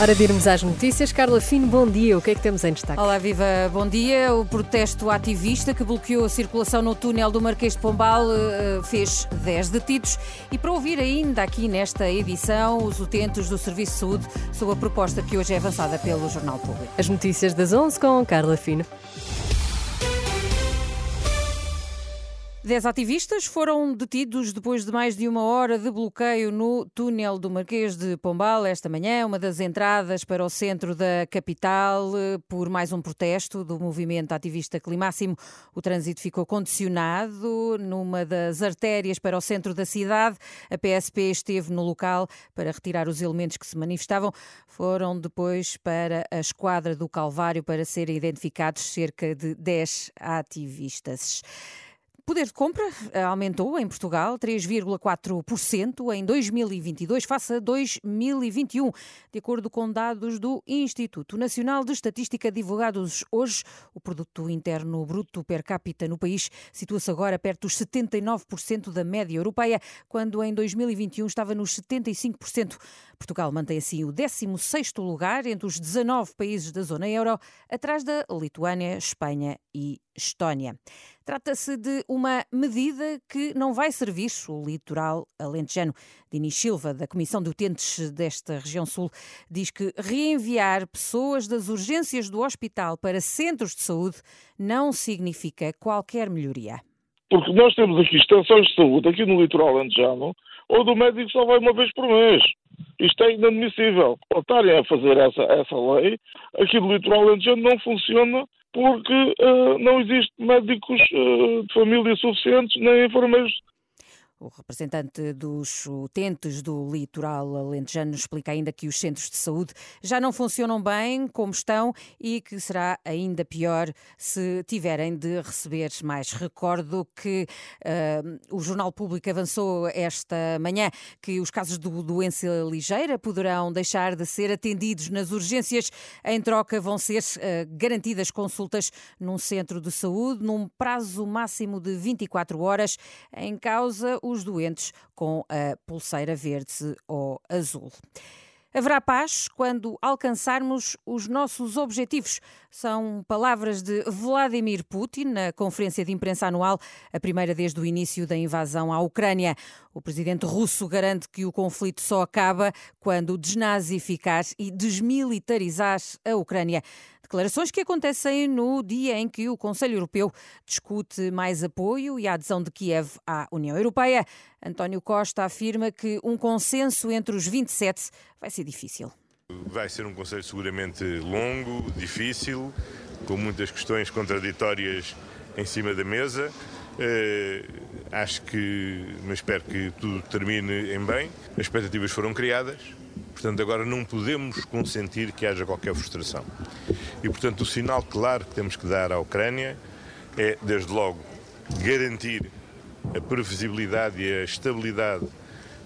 Hora de irmos às notícias. Carla Fino, bom dia. O que é que temos em destaque? Olá, viva, bom dia. O protesto ativista que bloqueou a circulação no túnel do Marquês de Pombal uh, fez 10 detidos. E para ouvir ainda aqui nesta edição os utentes do Serviço de Saúde sobre a proposta que hoje é avançada pelo Jornal Público. As notícias das 11 com Carla Fino. Dez ativistas foram detidos depois de mais de uma hora de bloqueio no túnel do Marquês de Pombal esta manhã, uma das entradas para o centro da capital, eh, por mais um protesto do movimento ativista Climáximo. O trânsito ficou condicionado numa das artérias para o centro da cidade. A PSP esteve no local para retirar os elementos que se manifestavam. Foram depois para a esquadra do Calvário para serem identificados cerca de 10 ativistas. Poder de compra eh, aumentou em Portugal 3,4% em 2022 face a 2021, de acordo com dados do Instituto Nacional de Estatística divulgados hoje. O produto interno bruto per capita no país situa-se agora perto dos 79% da média europeia, quando em 2021 estava nos 75%. Portugal mantém assim o 16º lugar entre os 19 países da zona euro, atrás da Lituânia, Espanha e Estónia. Trata-se de uma medida que não vai servir o litoral alentejano. Dinis Silva, da Comissão de Utentes desta região sul, diz que reenviar pessoas das urgências do hospital para centros de saúde não significa qualquer melhoria. Porque nós temos aqui estações de saúde, aqui no litoral alentejano, onde o médico só vai uma vez por mês. Isto é inadmissível. Ao estarem a fazer essa, essa lei, aqui no litoral alentejano não funciona porque uh, não existe médicos uh, de família suficientes, nem enfermeiros o representante dos utentes do litoral alentejano explica ainda que os centros de saúde já não funcionam bem como estão e que será ainda pior se tiverem de receber mais. Recordo que uh, o Jornal Público avançou esta manhã que os casos de doença ligeira poderão deixar de ser atendidos nas urgências. Em troca, vão ser uh, garantidas consultas num centro de saúde num prazo máximo de 24 horas. Em causa, o os doentes com a pulseira verde ou azul. Haverá paz quando alcançarmos os nossos objetivos. São palavras de Vladimir Putin na conferência de imprensa anual, a primeira desde o início da invasão à Ucrânia. O presidente russo garante que o conflito só acaba quando desnazificar e desmilitarizar a Ucrânia. Declarações que acontecem no dia em que o Conselho Europeu discute mais apoio e a adesão de Kiev à União Europeia. António Costa afirma que um consenso entre os 27 vai ser difícil. Vai ser um Conselho seguramente longo, difícil, com muitas questões contraditórias em cima da mesa. Uh, acho que, mas espero que tudo termine em bem. As expectativas foram criadas, portanto, agora não podemos consentir que haja qualquer frustração. E, portanto, o sinal claro que temos que dar à Ucrânia é, desde logo, garantir a previsibilidade e a estabilidade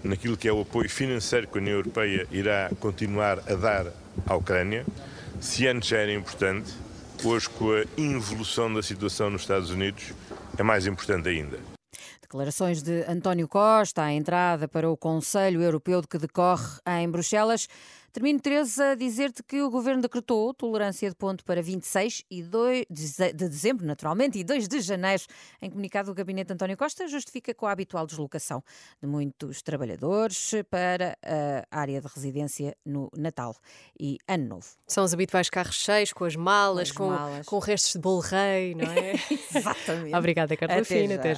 naquilo que é o apoio financeiro que a União Europeia irá continuar a dar à Ucrânia. Se antes já era importante, hoje, com a involução da situação nos Estados Unidos, é mais importante ainda. Declarações de António Costa à entrada para o Conselho Europeu de que decorre em Bruxelas. Termino, Teresa, a dizer-te que o Governo decretou tolerância de ponto para 26 e 2 de dezembro, naturalmente, e 2 de janeiro. Em comunicado, o Gabinete de António Costa justifica com a habitual deslocação de muitos trabalhadores para a área de residência no Natal e Ano Novo. São os habituais carros cheios, com as malas, com, com, malas. com restos de bolo rei, não é? Exatamente. Obrigada, Carla Fina. Até já.